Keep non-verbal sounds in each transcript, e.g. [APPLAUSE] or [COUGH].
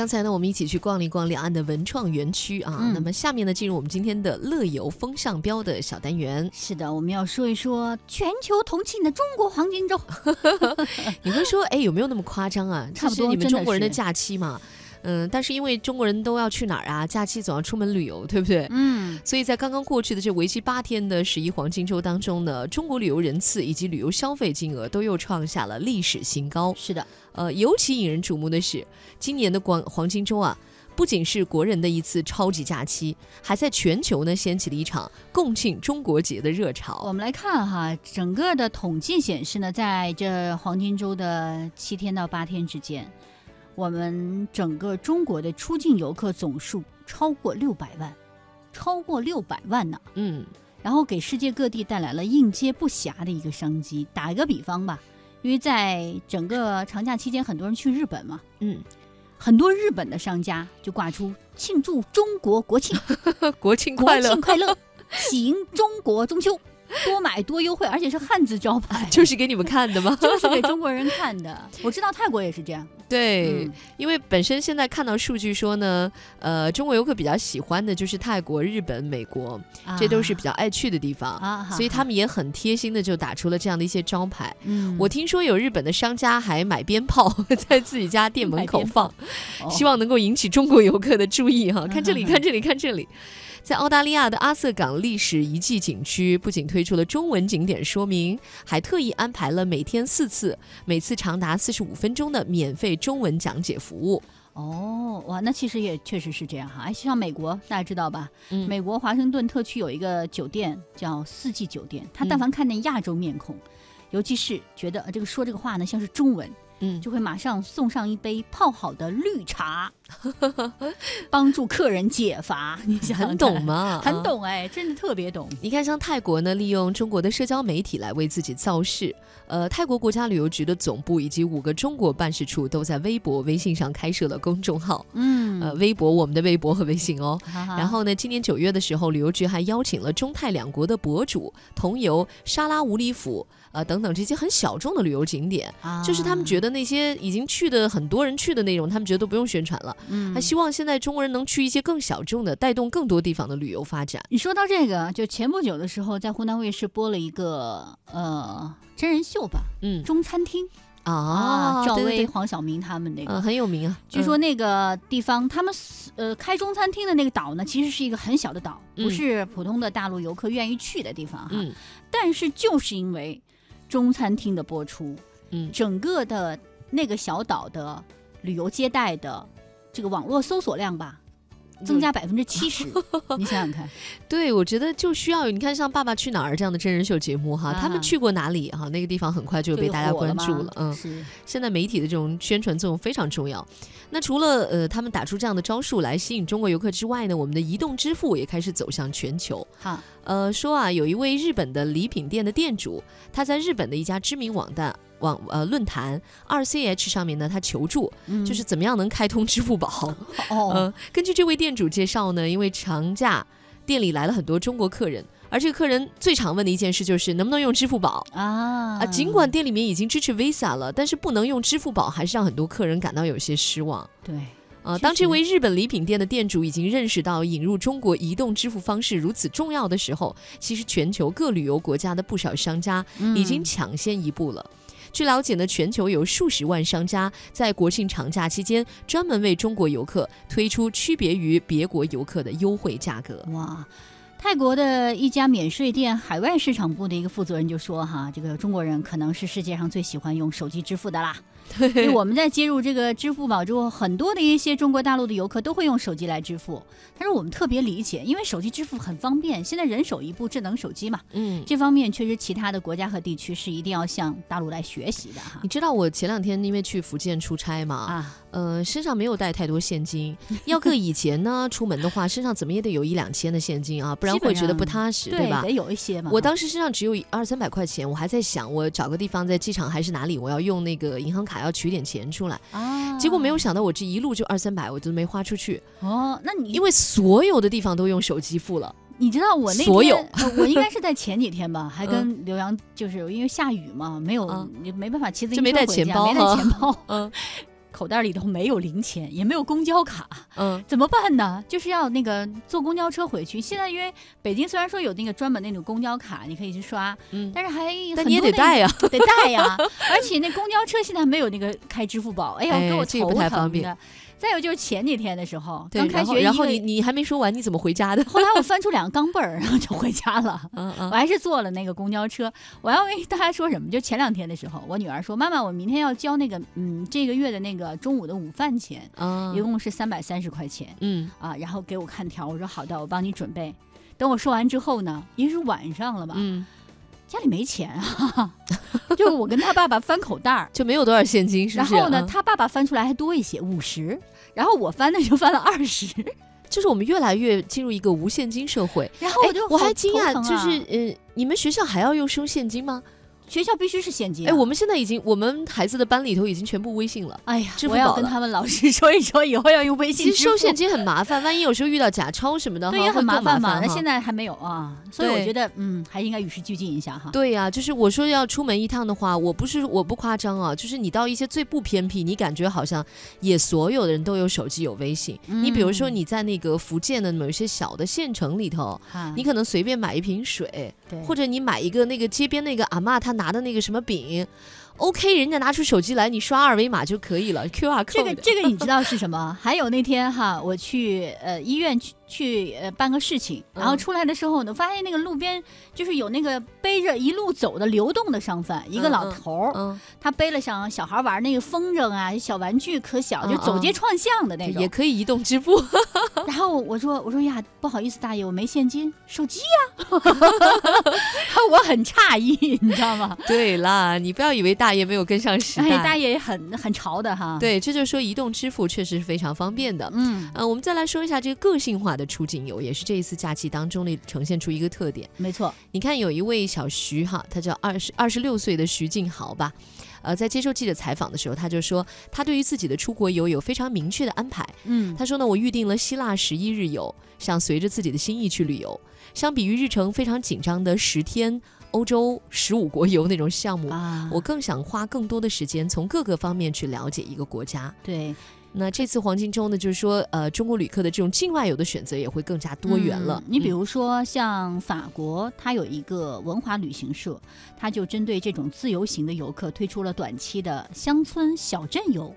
刚才呢，我们一起去逛了一逛两岸的文创园区啊。嗯那么下面呢，进入我们今天的乐游风向标的小单元。[LAUGHS] 是的，我们要说一说全球同庆的中国黄金周。[LAUGHS] 你会说，哎，有没有那么夸张啊？差不多你们中国人的假期嘛。嗯，但是因为中国人都要去哪儿啊？假期总要出门旅游，对不对？嗯，所以在刚刚过去的这为期八天的十一黄金周当中呢，中国旅游人次以及旅游消费金额都又创下了历史新高。是的，呃，尤其引人瞩目的是，今年的黄黄金周啊，不仅是国人的一次超级假期，还在全球呢掀起了一场共庆中国节的热潮我。们来看哈，整个的统计显示呢，在这黄金周的七天到八天之间，我们整个中国的出境游客总数超过六百万，超过六百万呢。嗯，然后给世界各地带来了应接不暇的一个商机。打一个比方吧，因为在整个长假期间，很多人去日本嘛，嗯，很多日本的商家就挂出庆祝中国国庆、[LAUGHS] 国庆快乐国庆，快乐，[LAUGHS] 喜迎中国中秋，多买多优惠，而且是汉字招牌，[LAUGHS] 就是给你们看的吗？就是给中国人看的。我知道泰国也是这样，对，嗯因为本身现在看到数据说呢，呃，中国游客比较喜欢的就是泰国、日本、美国，这都是比较爱去的地方。啊，所以他们也很贴心的就打出了这样的一些招牌。嗯，我听说有日本的商家还买鞭炮 [LAUGHS] 在自己家店门口放，哦希望能够引起中国游客的注意哈。看这里，嗯看这里，看这里。在澳大利亚的阿瑟港历史遗迹景区，不仅推出了中文景点说明，还特意安排了每天四次，每次长达四十五分钟的免费中文讲解服务。哦，哇，那其实也确实是这样哈。哎，像美国大家知道吧？嗯美国华盛顿特区有一个酒店叫四季酒店，他嗯但凡看见亚洲面孔，尤其是觉得呃这个说这个话呢像是中文，嗯，就会马上送上一杯泡好的绿茶，[LAUGHS] 帮助客人解乏。你 [LAUGHS] 很懂？吗？很啊。懂哎，真的特别懂。你看，像泰国呢，利用中国的社交媒体来为自己造势。呃，泰国国家旅游局的总部以及五个中国办事处都在微博、微信上开设了公众号。嗯，呃，微博我们的微博和微信哦。哈哈然后呢，今年九月的时候，旅游局还邀请了中泰两国的博主同游沙拉五里府，呃等等这些很小众的旅游景点。就是他们觉得，得那些已经去的很多人去的内容，他们觉得都不用宣传了。嗯他希望现在中国人能去一些更小众的，带动更多地方的旅游发展。你说到这个，就前不久的时候，在湖南卫视播了一个呃真人秀吧，嗯中餐厅啊，赵薇、黄晓明他们那个。嗯，很有名啊。据说那个地方，他们呃开中餐厅的那个岛呢，其实是一个很小的岛，嗯不是普通的大陆游客愿意去的地方哈。嗯，但是就是因为中餐厅的播出，嗯整个的那个小岛的旅游接待的这个网络搜索量吧，增加百分之七十。[LAUGHS] 你想想看，对，我觉得就需要你看像《爸爸去哪儿》这样的真人秀节目哈，他们啊去过哪里哈，那个地方很快就就被大家关注了。嗯，是现在媒体的这种宣传作用非常重要。那除了呃他们打出这样的招数来吸引中国游客之外呢，我们的移动支付也开始走向全球。哈，呃，说啊，有一位日本的礼品店的店主，他在日本的一家知名网站网呃论坛 RCH 上面呢，他求助，嗯就是怎么样能开通支付宝。哦，[LAUGHS] 呃，根据这位店主介绍呢，因为长假店里来了很多中国客人，而这个客人最常问的一件事就是能不能用支付宝。啊啊，尽管店里面已经支持 Visa 了，但是不能用支付宝，还是让很多客人感到有些失望。对，啊，当这位日本礼品店的店主已经认识到引入中国移动支付方式如此重要的时候，其实全球各旅游国家的不少商家已经嗯抢先一步了。据了解呢，全球有数十万商家在国庆长假期间专门为中国游客推出区别于别国游客的优惠价格。哇。泰国的一家免税店海外市场部的一个负责人就说：“哈，这个中国人可能是世界上最喜欢用手机支付的啦。因为我们在接入这个支付宝之后，很多的一些中国大陆的游客都会用手机来支付。但是我们特别理解，因为手机支付很方便，现在人手一部智能手机嘛，嗯，这方面确实其他的国家和地区是一定要向大陆来学习的哈你。知道我前两天因为去福建出差嘛，啊，呃，身上没有带太多现金。要搁以前呢，出门的话，身上怎么也得有一两千的现金啊，不然会觉得不踏实，对，吧得？有一些嘛。我当时身上只有二三百块钱，我还在想，我找个地方在机场还是哪里，我要用那个银行卡要取点钱出来。啊，结果没有想到，我这一路就二三百，我就没花出去，哦，那你因为所有的地方都用手机付了。你知道我那天所有呃我应该是在前几天吧，还嗯跟刘洋就是因为下雨嘛，没有嗯没办法骑自行车回家没带钱包哈钱包。嗯 [LAUGHS] 口袋里头没有零钱，也没有公交卡，嗯，怎么办呢？就是要那个坐公交车回去。现在因为北京虽然说有那个专门那种公交卡，你可以去刷，嗯但是还但你也得带呀。得带呀，而且那公交车现在没有那个开支付宝，哎呀，给我哎这个不头太方便疼的。再有就是前几天的时候，刚开学一个然后你你还没说完，你怎么回家的？后来我翻出两个钢镚儿，然后就回家了。[LAUGHS] 嗯嗯我还是坐了那个公交车。我要跟大家说什么？就前两天的时候，我女儿说：“妈妈，我明天要交那个嗯这个月的那个中午的午饭钱，啊一共是三百三十块钱嗯啊。”然后给我看条，我说：“好的，我帮你准备。”等我说完之后呢，因为是晚上了嘛，嗯，家里没钱啊，[LAUGHS] 就我跟他爸爸翻口袋儿。[LAUGHS] 就没有多少现金，是不是？然后呢，嗯他爸爸翻出来还多一些，五十。然后我翻的就翻了二十，[LAUGHS] 就是我们越来越进入一个无现金社会。哎然后我就，我还惊讶，就是呃，你们学校还要用收现金吗？学校必须是现金、哎，我们现在已经，我们孩子的班里头已经全部微信了。哎呀我要跟他们老师说一说，以后要用微信其。实收现金很麻烦，万一有时候遇到假钞什么的，对哈会更也很麻烦嘛。那现在还没有啊，所以我觉得嗯，还应该与时俱进一下哈。对呀、就是我说要出门一趟的话，我不是我不夸张啊，就是你到一些最不偏僻，你感觉好像也所有的人都有手机有微信。你比如说嗯你在那个福建的某一些小的县城里头，哈你可能随便买一瓶水，对或者你买一个那个街边那个阿妈她拿的那个什么饼，OK，人家拿出手机来，你刷二维码就可以了，QR code。这个这个你知道是什么？[LAUGHS] 还有那天哈，我去呃医院去去呃办个事情，然后嗯出来的时候呢，发现那个路边就是有那个背着一路走的流动的商贩，一个老头儿，嗯，他背了像小孩玩那个风筝啊，小玩具可小，就走街串巷的那种。也可以移动支付。[LAUGHS] 然后我说我说呀，不好意思，大爷，我没现金，手机呀、[LAUGHS] 我很诧异，你知道吗？对啦，你不要以为大爷没有跟上时代。哎，大爷也很很潮的哈。，对，这就是说移动支付确实是非常方便的。嗯，呃，我们再来说一下这个个性化的出境游，也是这一次假期当中的呈现出一个特点。没错，你看，有一位小徐哈，他叫二十二十六岁的徐静豪吧，呃，在接受记者采访的时候，他就说，他对于自己的出国游有非常明确的安排。嗯，他说呢，我预定了希腊十一日游，想随着自己的心意去旅游。相比于日程非常紧张的十天欧洲十五国游那种项目，啊，我更想花更多的时间从各个方面去了解一个国家。对那这次黄金周呢，就是说，呃，中国旅客的这种境外游的选择也会更加多元了。嗯你比嗯如说像法国，它有一个文华旅行社，它就针对这种自由行的游客推出了短期的乡村小镇游。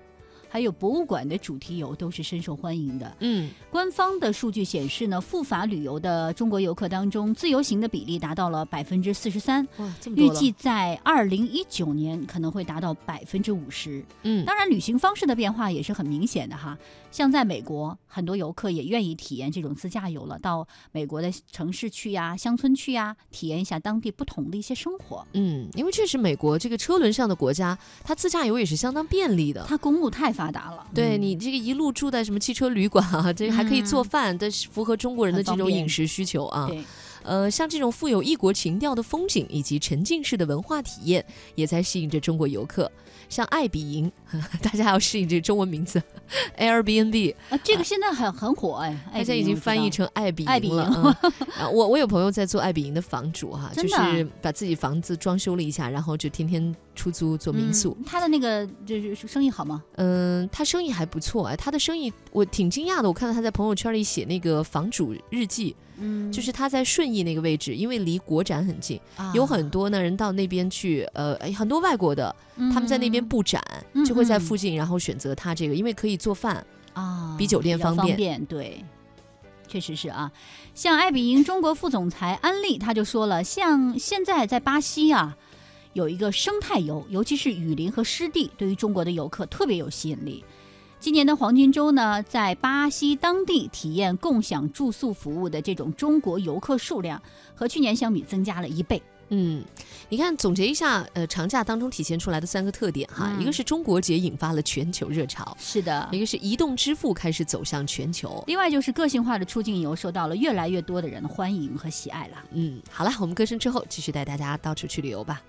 还有博物馆的主题游都是深受欢迎的。嗯官方的数据显示呢，赴法旅游的中国游客当中，自由行的比例达到了百分之四十三，哇，这么多预计在二零一九年可能会达到百分之五十。嗯当然，旅行方式的变化也是很明显的哈。像在美国，很多游客也愿意体验这种自驾游了，到美国的城市去呀、乡村去呀，体验一下当地不同的一些生活。嗯，因为确实美国这个车轮上的国家，它自驾游也是相当便利的。它公路太发达了，嗯。对你这个一路住在什么汽车旅馆啊，这个还可以做嗯。饭，但是符合中国人的这种饮食需求啊。对，呃，像这种富有异国情调的风景以及沉浸式的文化体验，也在吸引着中国游客。像爱彼迎，大家要适应这个中文名字，Airbnb，啊，这个现在很很火哎，大家已经翻译成爱彼爱彼迎了。[LAUGHS] 我我有朋友在做爱彼迎的房主哈，就是把自己房子装修了一下，然后就天天出租做民宿。嗯他的那个就是生意好吗？嗯，他生意还不错哎，他的生意我挺惊讶的。我看到他在朋友圈里写那个房主日记，嗯就是他在顺义那个位置，因为离国展很近，啊有很多呢人到那边去，呃，哎很多外国的，他们在那边嗯布展，嗯就会在嗯附近，然后选择他这个，因为可以做饭。啊，比酒店较方便对。确实是啊，像爱彼迎中国副总裁安利他就说了，像现在在巴西啊，有一个生态游，尤其是雨林和湿地，对于中国的游客特别有吸引力。今年的黄金周呢，在巴西当地体验共享住宿服务的这种中国游客数量和去年相比增加了一倍。嗯，你看，总结一下，呃，长假当中体现出来的三个特点哈，嗯一个是中国节引发了全球热潮，是的一，个是移动支付开始走向全球。另外就是个性化的出境游受到了越来越多的人的欢迎和喜爱了。嗯，好了，我们歌声之后继续带大家到处去旅游吧。